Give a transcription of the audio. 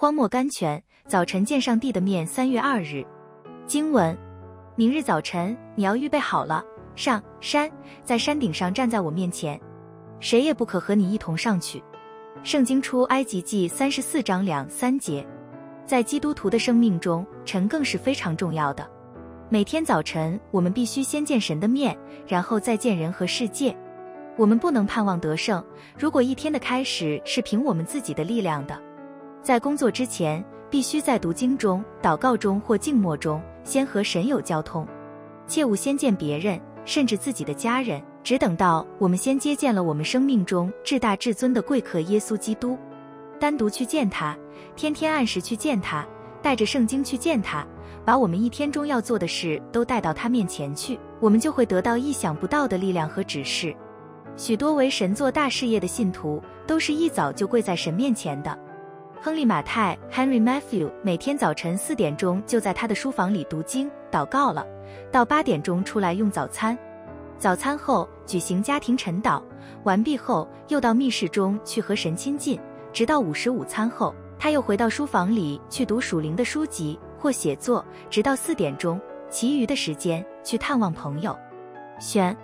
荒漠甘泉，早晨见上帝的面。三月二日，经文：明日早晨你要预备好了，上山，在山顶上站在我面前，谁也不可和你一同上去。圣经出埃及记三十四章两三节。在基督徒的生命中，晨更是非常重要的。每天早晨，我们必须先见神的面，然后再见人和世界。我们不能盼望得胜，如果一天的开始是凭我们自己的力量的。在工作之前，必须在读经中、祷告中或静默中，先和神有交通。切勿先见别人，甚至自己的家人，只等到我们先接见了我们生命中至大至尊的贵客耶稣基督。单独去见他，天天按时去见他，带着圣经去见他，把我们一天中要做的事都带到他面前去，我们就会得到意想不到的力量和指示。许多为神做大事业的信徒，都是一早就跪在神面前的。亨利·马太 （Henry Matthew） 每天早晨四点钟就在他的书房里读经、祷告了，到八点钟出来用早餐，早餐后举行家庭晨祷，完毕后又到密室中去和神亲近。直到午时午餐后，他又回到书房里去读属灵的书籍或写作，直到四点钟。其余的时间去探望朋友。选。